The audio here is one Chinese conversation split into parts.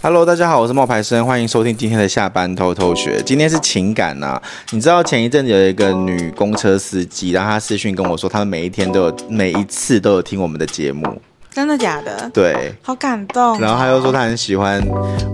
Hello，大家好，我是冒牌生，欢迎收听今天的下班偷偷学。今天是情感呐、你知道前一阵子有一个女公车司机，然后她私讯跟我说，她每一天都有，每一次都有听我们的节目。真的假的？对，好感动。然后他又说他很喜欢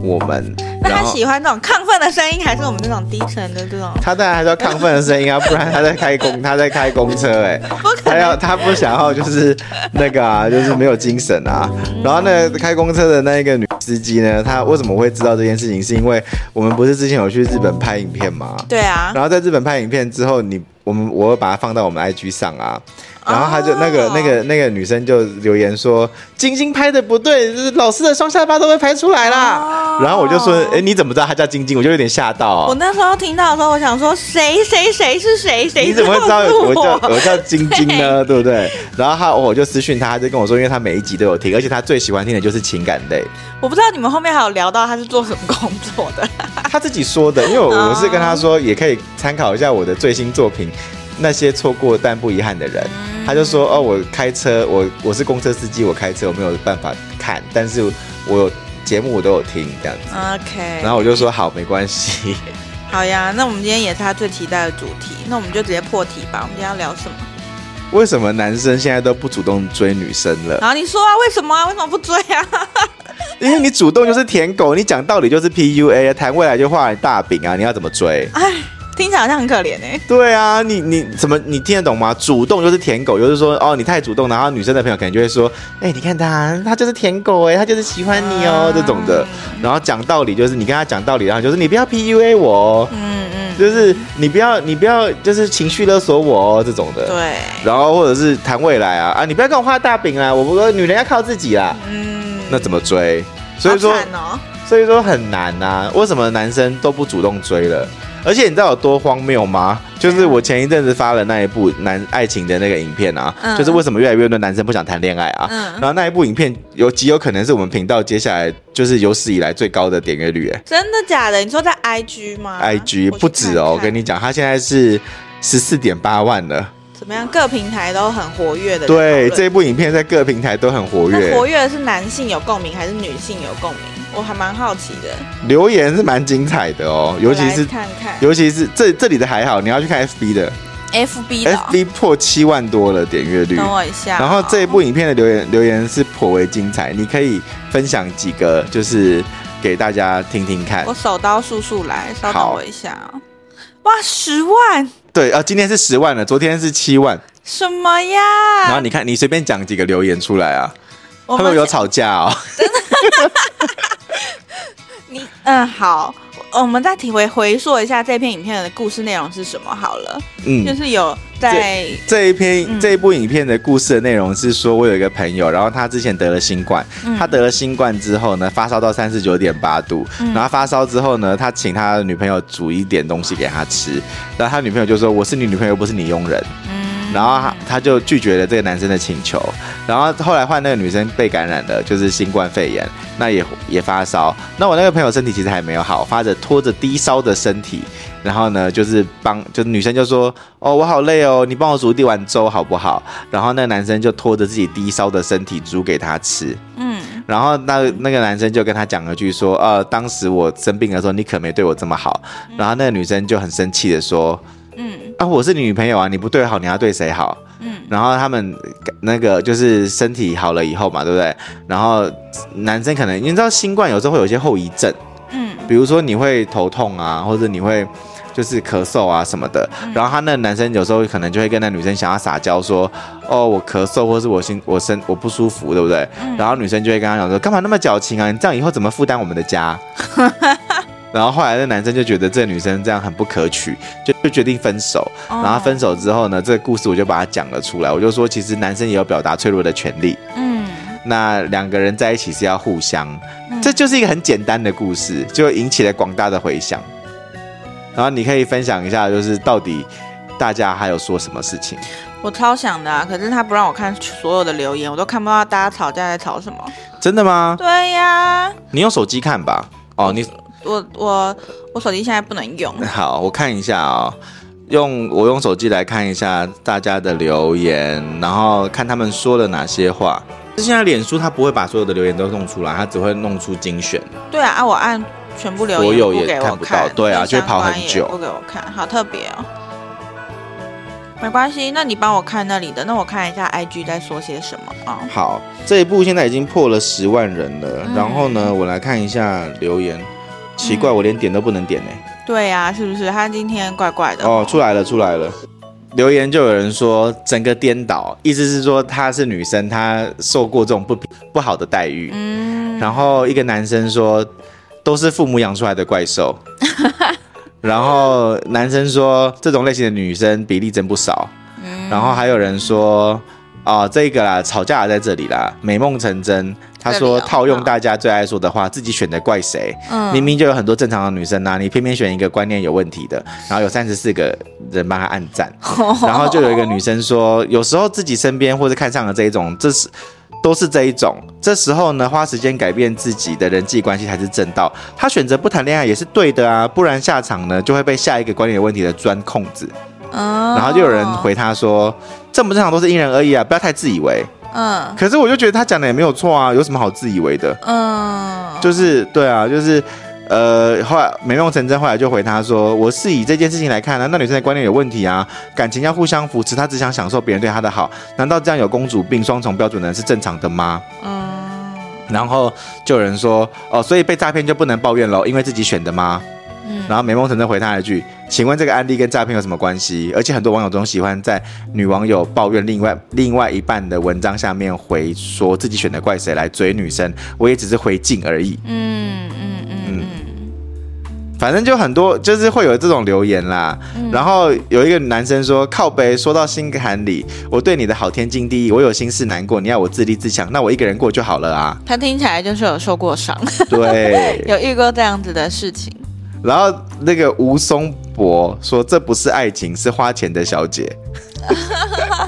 我们。那他喜欢那种亢奋的声音，还是我们这种低沉的这种？他当然还是要亢奋的声音啊，不然他在开公他在开公车哎、欸，他要他不想要就是那个啊，就是没有精神啊。然后那个开公车的那一个女司机呢，她为什么会知道这件事情？是因为我们不是之前有去日本拍影片吗？对啊。然后在日本拍影片之后，你我们我会把它放到我们 IG 上啊。然后他就那个、oh. 那个那个女生就留言说：“晶晶拍的不对，老师的双下巴都被拍出来啦。Oh. 然后我就说：“哎，你怎么知道她叫晶晶？”我就有点吓到、哦。我那时候听到的时候，我想说：“谁谁谁是谁？谁？”你怎么会知道我叫我叫晶晶呢？对不对？然后他我就私讯他，他就跟我说：“因为他每一集都有听，而且他最喜欢听的就是情感类。”我不知道你们后面还有聊到他是做什么工作的。他自己说的，因为我我是跟他说，也可以参考一下我的最新作品。那些错过但不遗憾的人，嗯、他就说：“哦，我开车，我我是公车司机，我开车我没有办法看，但是我有节目我都有听这样子。” OK。然后我就说：“好，没关系。”好呀，那我们今天也是他最期待的主题，那我们就直接破题吧。我们今天要聊什么？为什么男生现在都不主动追女生了？啊，你说啊，为什么啊？为什么不追啊？因为你主动就是舔狗，你讲道理就是 PUA，谈未来就画大饼啊，你要怎么追？哎。听起来好像很可怜哎。对啊，你你怎么你听得懂吗？主动就是舔狗，就是说哦，你太主动，然后女生的朋友可能就会说，哎，你看他，他就是舔狗哎，他就是喜欢你哦，这种的。然后讲道理就是你跟他讲道理，然后就是你不要 PUA 我，嗯嗯，就是你不要你不要就是情绪勒索我哦，这种的。对。然后或者是谈未来啊啊，你不要跟我画大饼啊，我不说女人要靠自己啦。嗯。那怎么追？所以说，所以说很难呐。为什么男生都不主动追了？而且你知道有多荒谬吗？就是我前一阵子发了那一部男爱情的那个影片啊，嗯、就是为什么越来越多男生不想谈恋爱啊？嗯、然后那一部影片有极有可能是我们频道接下来就是有史以来最高的点阅率，哎，真的假的？你说在 IG 吗？IG 不止哦，我跟你讲，他现在是十四点八万了。怎么样？各平台都很活跃的。对，这部影片在各平台都很活跃。活跃的是男性有共鸣还是女性有共鸣？我还蛮好奇的。留言是蛮精彩的哦，尤其是看看，尤其是这这里的还好，你要去看 FB 的。FB 的、哦、FB 破七万多了点阅率。等我一下、哦。然后这一部影片的留言留言是颇为精彩，你可以分享几个，就是给大家听听看。我手刀速速来，稍等我一下、哦。哇，十万！对啊，今天是十万了，昨天是七万。什么呀？然后你看，你随便讲几个留言出来啊。他们有吵架哦。真的？你嗯好，我们再提回回溯一下这篇影片的故事内容是什么好了。嗯，就是有在这，这一篇、嗯、这一部影片的故事的内容是说，我有一个朋友，然后他之前得了新冠，嗯、他得了新冠之后呢，发烧到三十九点八度，嗯、然后发烧之后呢，他请他的女朋友煮一点东西给他吃，然后他女朋友就说：“我是你女朋友，不是你佣人。”嗯。然后他他就拒绝了这个男生的请求，然后后来换那个女生被感染了，就是新冠肺炎，那也也发烧。那我那个朋友身体其实还没有好，发着拖着低烧的身体，然后呢就是帮，就是女生就说：“哦，我好累哦，你帮我煮一碗粥好不好？”然后那个男生就拖着自己低烧的身体煮给她吃。嗯，然后那那个男生就跟他讲了句说：“呃，当时我生病的时候，你可没对我这么好。”然后那个女生就很生气的说。我是你女朋友啊，你不对好，你要对谁好？嗯，然后他们那个就是身体好了以后嘛，对不对？然后男生可能你知道新冠有时候会有一些后遗症，嗯，比如说你会头痛啊，或者你会就是咳嗽啊什么的。嗯、然后他那男生有时候可能就会跟那女生想要撒娇说，哦，我咳嗽，或是我心我身我不舒服，对不对？嗯、然后女生就会跟他讲说，干嘛那么矫情啊？你这样以后怎么负担我们的家？然后后来那男生就觉得这个女生这样很不可取，就就决定分手。然后分手之后呢，这个故事我就把它讲了出来。我就说，其实男生也有表达脆弱的权利。嗯，那两个人在一起是要互相，这就是一个很简单的故事，就引起了广大的回响。然后你可以分享一下，就是到底大家还有说什么事情？我超想的啊，可是他不让我看所有的留言，我都看不到大家吵架在吵什么。真的吗？对呀。你用手机看吧。哦，你。我我我手机现在不能用。好，我看一下啊、哦，用我用手机来看一下大家的留言，然后看他们说了哪些话。现在脸书它不会把所有的留言都弄出来，它只会弄出精选。对啊，啊，我按全部留言，所有也看不到。对啊，就会跑很久。不给我看，好特别哦。没关系，那你帮我看那里的，那我看一下 IG 在说些什么啊？哦、好，这一部现在已经破了十万人了。嗯、然后呢，我来看一下留言。奇怪，嗯、我连点都不能点呢。对呀、啊，是不是？他今天怪怪的哦。哦，出来了，出来了。留言就有人说整个颠倒，意思是说她是女生，她受过这种不不好的待遇。嗯。然后一个男生说都是父母养出来的怪兽。然后男生说，这种类型的女生比例真不少。嗯、然后还有人说，啊、呃，这个啦，吵架也在这里啦，美梦成真。他说套用大家最爱说的话，自己选的怪谁？嗯、明明就有很多正常的女生呐、啊，你偏偏选一个观念有问题的。然后有三十四个人帮他按赞。然后就有一个女生说，有时候自己身边或者看上了这一种，这是。都是这一种，这时候呢，花时间改变自己的人际关系才是正道。他选择不谈恋爱也是对的啊，不然下场呢就会被下一个观念有问题的钻空子。嗯，然后就有人回他说，正不正常都是因人而异啊，不要太自以为。嗯，可是我就觉得他讲的也没有错啊，有什么好自以为的？嗯，就是对啊，就是。呃，后来美梦成真，后来就回他说：“我是以这件事情来看呢，那女生的观念有问题啊，感情要互相扶持，她只想享受别人对她的好，难道这样有公主病、双重标准的人是正常的吗？”嗯，然后就有人说：“哦，所以被诈骗就不能抱怨喽，因为自己选的吗？”嗯，然后美梦成真回他一句：“请问这个案例跟诈骗有什么关系？”而且很多网友都喜欢在女网友抱怨另外另外一半的文章下面回说自己选的怪谁来追女生，我也只是回敬而已。嗯嗯嗯。反正就很多，就是会有这种留言啦。嗯、然后有一个男生说：“靠北，说到心坎里，我对你的好天经地义。我有心事难过，你要我自立自强，那我一个人过就好了啊。”他听起来就是有受过伤，对，有遇过这样子的事情。然后那个吴松博说：“这不是爱情，是花钱的小姐。”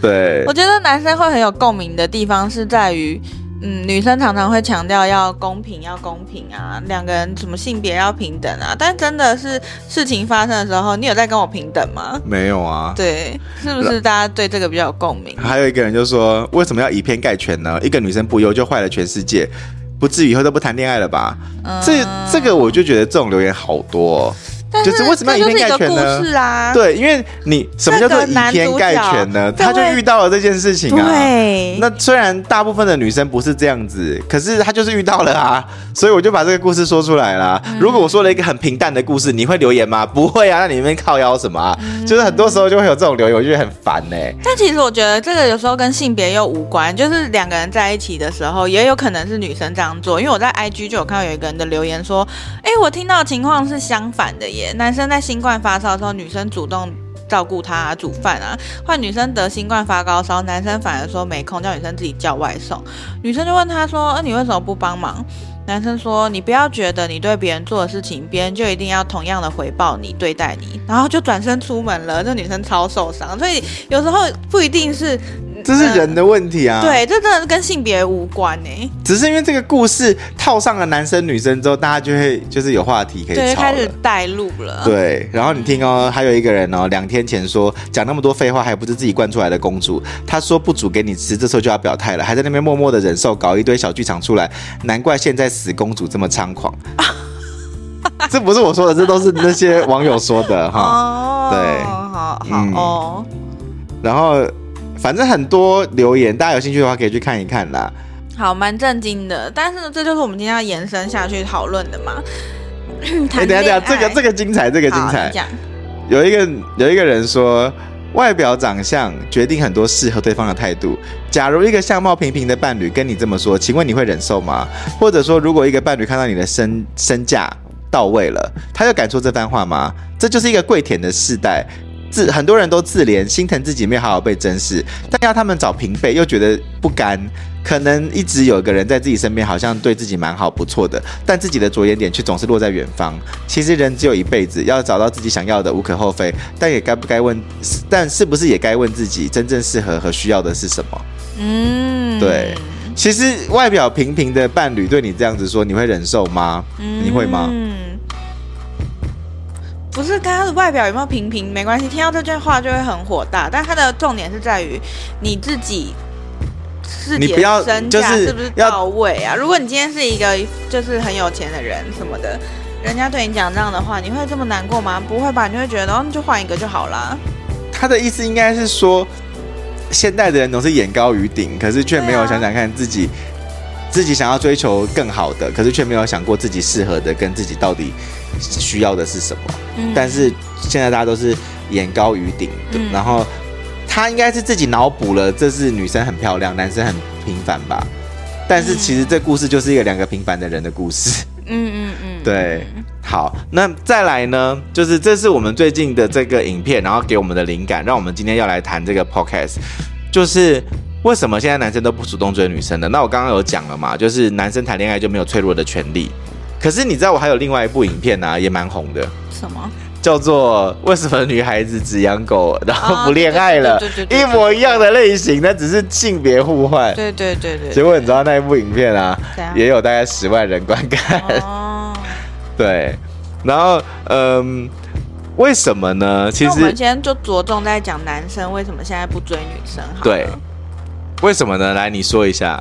对，我觉得男生会很有共鸣的地方是在于。嗯，女生常常会强调要公平，要公平啊，两个人什么性别要平等啊，但真的是事情发生的时候，你有在跟我平等吗？没有啊。对，是不是大家对这个比较有共鸣？还有一个人就说，为什么要以偏概全呢？一个女生不优就坏了全世界，不至于以后都不谈恋爱了吧？嗯，这这个我就觉得这种留言好多哦。是就是为什么要以偏概全呢？啊、对，因为你什么叫做以偏概全呢？他就遇到了这件事情啊。对。那虽然大部分的女生不是这样子，可是他就是遇到了啊，所以我就把这个故事说出来啦。嗯、如果我说了一个很平淡的故事，你会留言吗？不会啊，那你们靠腰什么啊？嗯、就是很多时候就会有这种留言，我就觉得很烦呢、欸。但其实我觉得这个有时候跟性别又无关，就是两个人在一起的时候，也有可能是女生这样做。因为我在 IG 就有看到有一个人的留言说：“哎，我听到的情况是相反的耶，男生在新冠发烧的时候，女生主动照顾他、煮饭啊；换女生得新冠发高烧，男生反而说没空，叫女生自己叫外送。女生就问他说：“呃、你为什么不帮忙？”男生说：“你不要觉得你对别人做的事情，别人就一定要同样的回报你对待你。”然后就转身出门了。这女生超受伤，所以有时候不一定是。这是人的问题啊！对，这真的是跟性别无关呢。只是因为这个故事套上了男生女生之后，大家就会就是有话题可以吵了，开始带路了。对，然后你听哦，还有一个人哦，两天前说讲那么多废话，还不是自己惯出来的公主。他说不煮给你吃，这时候就要表态了，还在那边默默的忍受，搞一堆小剧场出来。难怪现在死公主这么猖狂。这不是我说的，这都是那些网友说的哈。哦，对，好好、嗯、哦。然后。反正很多留言，大家有兴趣的话可以去看一看啦。好，蛮震惊的，但是呢，这就是我们今天要延伸下去讨论的嘛。哎，等下等下，这个这个精彩，这个精彩。有一个有一个人说，外表长相决定很多适合对方的态度。假如一个相貌平平的伴侣跟你这么说，请问你会忍受吗？或者说，如果一个伴侣看到你的身身价到位了，他就敢说这番话吗？这就是一个跪舔的世代。自很多人都自怜，心疼自己没有好好被珍视，但要他们找平辈又觉得不甘。可能一直有一个人在自己身边，好像对自己蛮好不错的，但自己的着眼点却总是落在远方。其实人只有一辈子，要找到自己想要的无可厚非，但也该不该问？但是不是也该问自己真正适合和需要的是什么？嗯，对。其实外表平平的伴侣对你这样子说，你会忍受吗？嗯，你会吗？不是看他的外表有没有平平没关系，听到这句话就会很火大。但他的重点是在于你自己自己的身价是不是到位啊？如果你今天是一个就是很有钱的人什么的，人家对你讲这样的话，你会这么难过吗？不会吧？你会觉得哦，你就换一个就好了。他的意思应该是说，现代的人总是眼高于顶，可是却没有想想看自己。自己想要追求更好的，可是却没有想过自己适合的跟自己到底需要的是什么。嗯。但是现在大家都是眼高于顶的，嗯，然后他应该是自己脑补了，这是女生很漂亮，男生很平凡吧？但是其实这故事就是一个两个平凡的人的故事。嗯嗯嗯。对，好，那再来呢？就是这是我们最近的这个影片，然后给我们的灵感，让我们今天要来谈这个 podcast，就是。为什么现在男生都不主动追女生呢？那我刚刚有讲了嘛，就是男生谈恋爱就没有脆弱的权利。可是你知道我还有另外一部影片呢、啊，也蛮红的。什么？叫做为什么女孩子只养狗然后不恋爱了？一模一样的类型，那只是性别互换。对对对对。结果你知道那一部影片啊，也有大概十万人观看。哦。对，然后嗯，为什么呢？其实我们今天就着重在讲男生为什么现在不追女生。对。为什么呢？来，你说一下。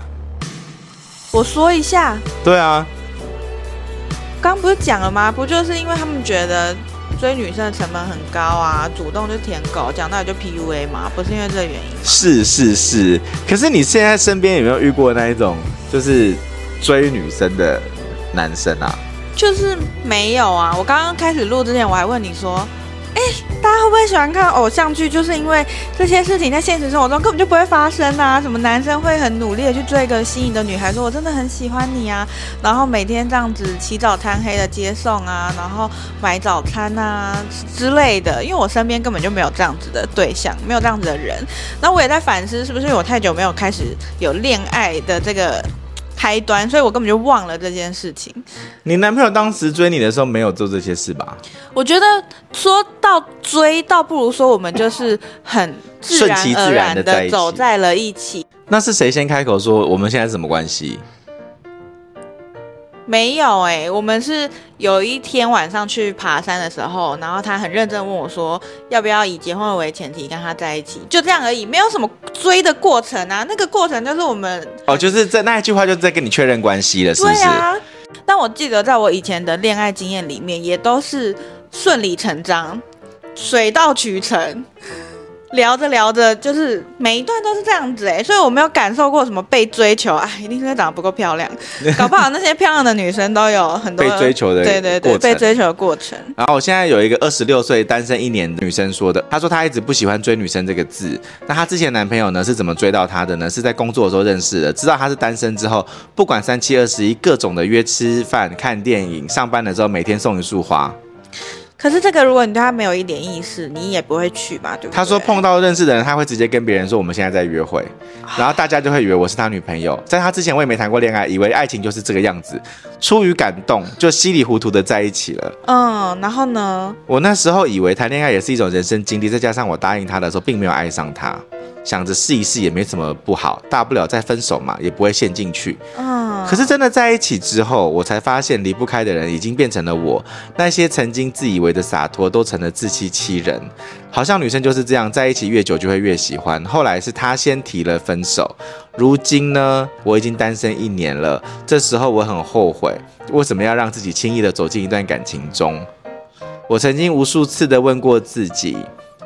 我说一下。对啊。刚不是讲了吗？不就是因为他们觉得追女生的成本很高啊，主动就舔狗，讲到底就 PUA 嘛？不是因为这个原因。是是是。可是你现在身边有没有遇过那一种就是追女生的男生啊？就是没有啊。我刚刚开始录之前，我还问你说。哎，大家会不会喜欢看偶像剧？就是因为这些事情在现实生活中根本就不会发生啊！什么男生会很努力的去追一个心仪的女孩，说我真的很喜欢你啊，然后每天这样子起早贪黑的接送啊，然后买早餐啊之类的。因为我身边根本就没有这样子的对象，没有这样子的人。那我也在反思，是不是我太久没有开始有恋爱的这个。开端，所以我根本就忘了这件事情。你男朋友当时追你的时候没有做这些事吧？我觉得说到追，倒不如说我们就是很顺其自然的走在了一起。那是谁先开口说我们现在是什么关系？没有哎、欸，我们是有一天晚上去爬山的时候，然后他很认真问我说，要不要以结婚为前提跟他在一起，就这样而已，没有什么追的过程啊。那个过程就是我们哦，就是在那一句话就在跟你确认关系了，是不是？对啊。但我记得在我以前的恋爱经验里面，也都是顺理成章，水到渠成。聊着聊着，就是每一段都是这样子哎，所以我没有感受过什么被追求，啊，一定是长得不够漂亮，搞不好那些漂亮的女生都有很多被追求的，对对对，被追求的过程。然后我现在有一个二十六岁单身一年的女生说的，她说她一直不喜欢追女生这个字，那她之前男朋友呢是怎么追到她的呢？是在工作的时候认识的，知道她是单身之后，不管三七二十一，各种的约吃饭、看电影，上班的时候每天送一束花。可是这个，如果你对他没有一点意识，你也不会去嘛？对不对？他说碰到认识的人，他会直接跟别人说我们现在在约会，然后大家就会以为我是他女朋友。在他之前，我也没谈过恋爱，以为爱情就是这个样子，出于感动就稀里糊涂的在一起了。嗯，然后呢？我那时候以为谈恋爱也是一种人生经历，再加上我答应他的时候，并没有爱上他。想着试一试也没什么不好，大不了再分手嘛，也不会陷进去。嗯，可是真的在一起之后，我才发现离不开的人已经变成了我。那些曾经自以为的洒脱，都成了自欺欺人。好像女生就是这样，在一起越久就会越喜欢。后来是他先提了分手，如今呢，我已经单身一年了。这时候我很后悔，为什么要让自己轻易的走进一段感情中？我曾经无数次的问过自己。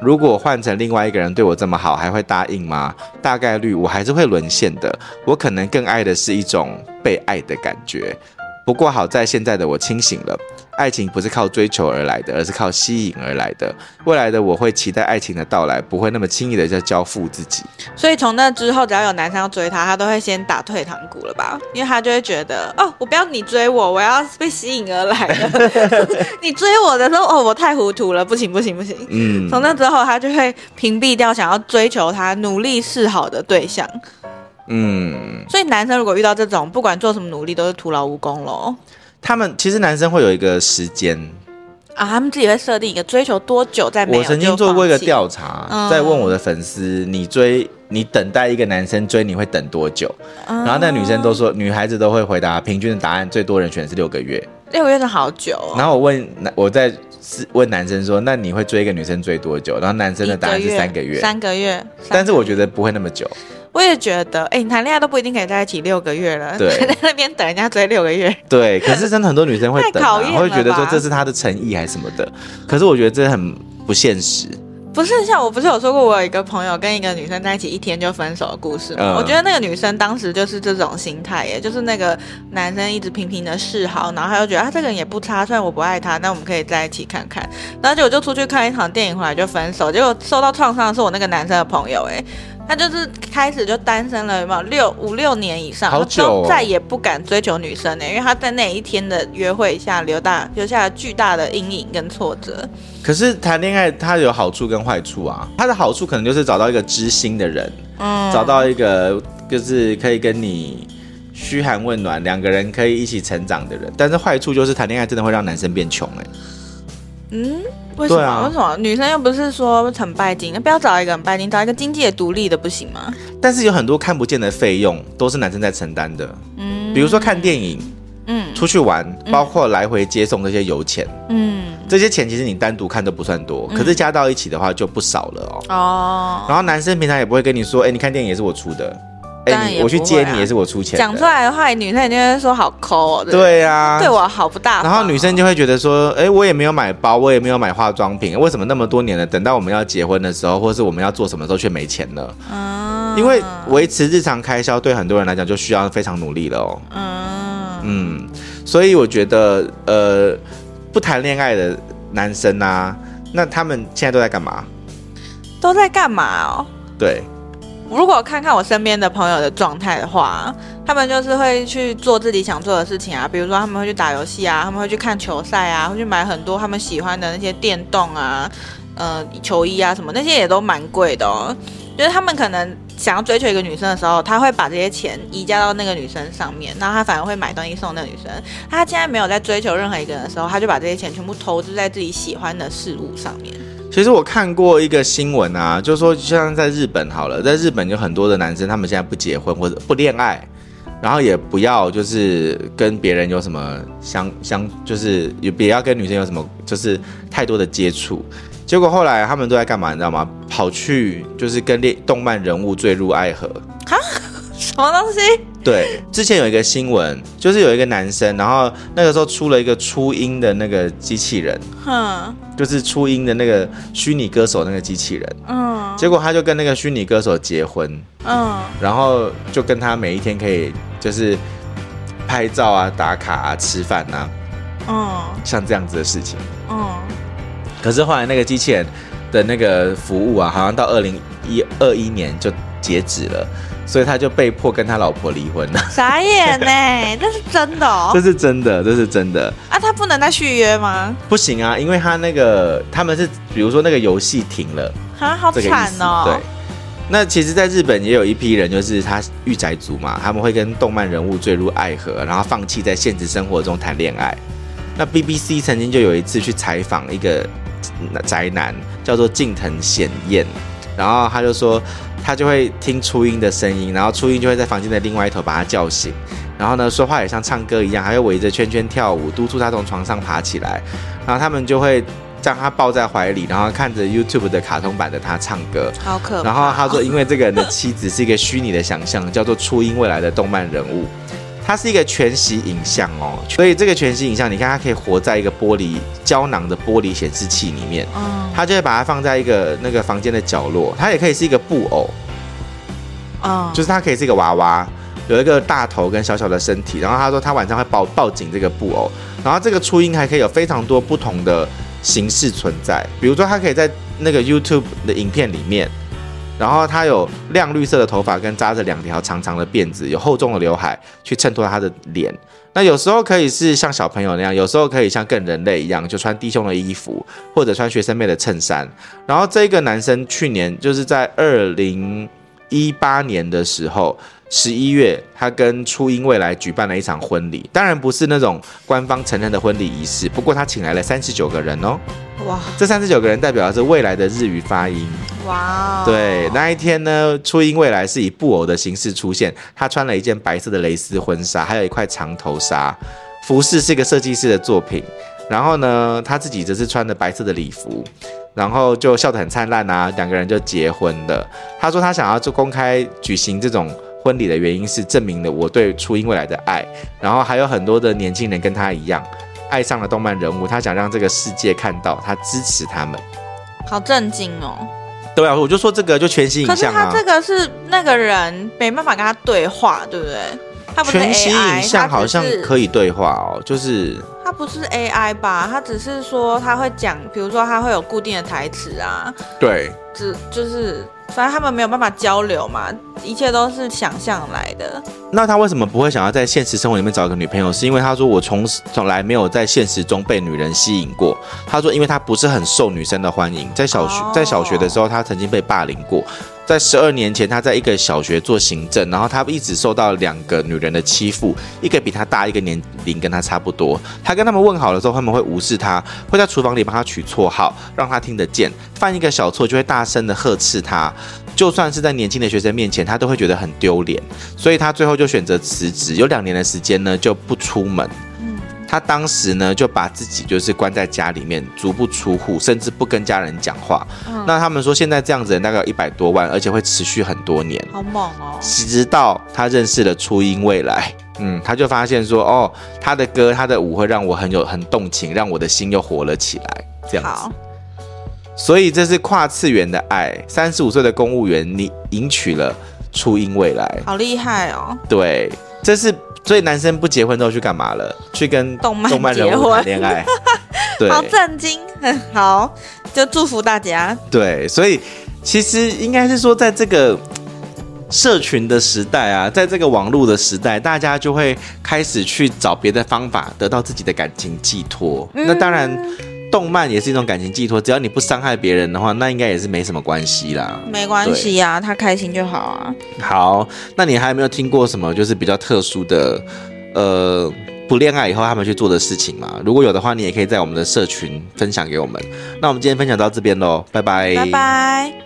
如果换成另外一个人对我这么好，还会答应吗？大概率我还是会沦陷的。我可能更爱的是一种被爱的感觉。不过好在现在的我清醒了。爱情不是靠追求而来的，而是靠吸引而来的。未来的我会期待爱情的到来，不会那么轻易的就交付自己。所以从那之后，只要有男生要追她，她都会先打退堂鼓了吧？因为她就会觉得，哦，我不要你追我，我要被吸引而来的。你追我的时候，哦，我太糊涂了，不行不行不行。嗯。从那之后，她就会屏蔽掉想要追求她、努力示好的对象。嗯。所以男生如果遇到这种，不管做什么努力，都是徒劳无功喽。他们其实男生会有一个时间啊，他们自己会设定一个追求多久在没有。我曾经做过一个调查，嗯、在问我的粉丝，你追你等待一个男生追你会等多久？嗯、然后那女生都说，女孩子都会回答平均的答案，最多人选是六个月。六个月是好久、哦。然后我问男，我在问男生说，那你会追一个女生追多久？然后男生的答案是三个月。三个月。三个月。但是我觉得不会那么久。我也觉得，哎、欸，你谈恋爱都不一定可以在一起六个月了，对，在那边等人家追六个月，对。可是真的很多女生会 等、啊，会觉得说这是她的诚意还是什么的。可是我觉得这很不现实。不是像我不是有说过，我有一个朋友跟一个女生在一起一天就分手的故事吗？嗯、我觉得那个女生当时就是这种心态耶，就是那个男生一直频频的示好，然后他就觉得他、啊、这个人也不差，虽然我不爱他，那我们可以在一起看看。然后结果就出去看一场电影回来就分手，结果受到创伤的是我那个男生的朋友，哎，他就是开始就单身了，有没有六五六年以上，好久、哦，再也不敢追求女生呢，因为他在那一天的约会下留大留下了巨大的阴影跟挫折。可是谈恋爱它有好处跟坏处啊，它的好处可能就是找到一个知心的人，嗯，找到一个就是可以跟你嘘寒问暖，两个人可以一起成长的人。但是坏处就是谈恋爱真的会让男生变穷哎、欸。嗯，为什么？啊、为什么？女生又不是说很拜金，那不要找一个很拜金，找一个经济也独立的不行吗？但是有很多看不见的费用都是男生在承担的，嗯，比如说看电影。嗯，出去玩，包括来回接送这些油钱，嗯，这些钱其实你单独看都不算多，嗯、可是加到一起的话就不少了哦。哦，然后男生平常也不会跟你说，哎、欸，你看电影也是我出的，哎、欸，我去接你也是我出钱。讲出来的话，女生就会说好抠哦。对呀，对我好不大、哦。然后女生就会觉得说，哎、欸，我也没有买包，我也没有买化妆品，为什么那么多年了，等到我们要结婚的时候，或是我们要做什么时候却没钱了？嗯，因为维持日常开销对很多人来讲就需要非常努力了哦。嗯。嗯，所以我觉得，呃，不谈恋爱的男生啊，那他们现在都在干嘛？都在干嘛哦？对，如果看看我身边的朋友的状态的话，他们就是会去做自己想做的事情啊，比如说他们会去打游戏啊，他们会去看球赛啊，会去买很多他们喜欢的那些电动啊，呃，球衣啊什么，那些也都蛮贵的哦。就是他们可能。想要追求一个女生的时候，他会把这些钱移加到那个女生上面，然后他反而会买东西送那个女生。他现在没有在追求任何一个人的时候，他就把这些钱全部投资在自己喜欢的事物上面。其实我看过一个新闻啊，就是说像在日本好了，在日本有很多的男生，他们现在不结婚或者不恋爱，然后也不要就是跟别人有什么相相，就是也不要跟女生有什么就是太多的接触。结果后来他们都在干嘛？你知道吗？跑去就是跟恋动漫人物坠入爱河。哈？什么东西？对，之前有一个新闻，就是有一个男生，然后那个时候出了一个初音的那个机器人，哼，就是初音的那个虚拟歌手那个机器人，嗯，结果他就跟那个虚拟歌手结婚，嗯，然后就跟他每一天可以就是拍照啊、打卡啊、吃饭啊，嗯，像这样子的事情，嗯。可是后来那个机器人的那个服务啊，好像到二零一二一年就截止了，所以他就被迫跟他老婆离婚了。傻眼呢？这是真的哦？这是真的，这是真的啊！他不能再续约吗？不行啊，因为他那个他们是比如说那个游戏停了啊，好惨哦。对，那其实，在日本也有一批人，就是他御宅族嘛，他们会跟动漫人物坠入爱河，然后放弃在现实生活中谈恋爱。那 BBC 曾经就有一次去采访一个。宅男叫做近藤显彦，然后他就说，他就会听初音的声音，然后初音就会在房间的另外一头把他叫醒，然后呢，说话也像唱歌一样，还会围着圈圈跳舞，督促他从床上爬起来，然后他们就会将他抱在怀里，然后看着 YouTube 的卡通版的他唱歌，好可怕。然后他说，因为这个人的妻子是一个虚拟的想象，叫做初音未来的动漫人物。它是一个全息影像哦，所以这个全息影像，你看它可以活在一个玻璃胶囊的玻璃显示器里面，嗯，它就会把它放在一个那个房间的角落，它也可以是一个布偶，啊，就是它可以是一个娃娃，有一个大头跟小小的身体，然后他说他晚上会抱抱紧这个布偶，然后这个初音还可以有非常多不同的形式存在，比如说它可以在那个 YouTube 的影片里面。然后他有亮绿色的头发，跟扎着两条长长的辫子，有厚重的刘海去衬托他的脸。那有时候可以是像小朋友那样，有时候可以像更人类一样，就穿低胸的衣服，或者穿学生妹的衬衫。然后这个男生去年就是在二零一八年的时候，十一月，他跟初音未来举办了一场婚礼，当然不是那种官方承认的婚礼仪式，不过他请来了三十九个人哦。哇，这三十九个人代表的是未来的日语发音。哇，对，那一天呢，初音未来是以布偶的形式出现，他穿了一件白色的蕾丝婚纱，还有一块长头纱，服饰是一个设计师的作品。然后呢，他自己则是穿的白色的礼服。然后就笑得很灿烂啊，两个人就结婚了。他说他想要就公开举行这种婚礼的原因是证明了我对初音未来的爱，然后还有很多的年轻人跟他一样爱上了动漫人物，他想让这个世界看到他支持他们。好震惊哦！对啊，我就说这个就全息影像啊。可是他这个是那个人没办法跟他对话，对不对？他不是 AI，全息影像好像可以对话哦，就是他不是 AI 吧？他只是说他会讲，比如说他会有固定的台词啊。对，只就是反正他们没有办法交流嘛，一切都是想象来的。那他为什么不会想要在现实生活里面找一个女朋友？是因为他说我从从来没有在现实中被女人吸引过。他说，因为他不是很受女生的欢迎，在小学在小学的时候，他曾经被霸凌过。在十二年前，他在一个小学做行政，然后他一直受到两个女人的欺负，一个比他大，一个年龄跟他差不多。他跟他们问好的时候，他们会无视他，会在厨房里帮他取绰号，让他听得见。犯一个小错就会大声的呵斥他，就算是在年轻的学生面前，他都会觉得很丢脸。所以他最后就选择辞职，有两年的时间呢就不出门。他当时呢，就把自己就是关在家里面，足不出户，甚至不跟家人讲话。嗯、那他们说，现在这样子人大概有一百多万，而且会持续很多年。好猛哦！直到他认识了初音未来，嗯，他就发现说，哦，他的歌，他的舞会让我很有很动情，让我的心又活了起来。这样子。好。所以这是跨次元的爱。三十五岁的公务员，你迎娶了初音未来，好厉害哦！对，这是。所以男生不结婚之后去干嘛了？去跟动漫人物谈恋爱，对，好震惊，很 好，就祝福大家。对，所以其实应该是说，在这个社群的时代啊，在这个网络的时代，大家就会开始去找别的方法得到自己的感情寄托。嗯、那当然。动漫也是一种感情寄托，只要你不伤害别人的话，那应该也是没什么关系啦。没关系呀，他开心就好啊。好，那你还有没有听过什么就是比较特殊的，呃，不恋爱以后他们去做的事情吗？如果有的话，你也可以在我们的社群分享给我们。那我们今天分享到这边喽，拜拜，拜拜。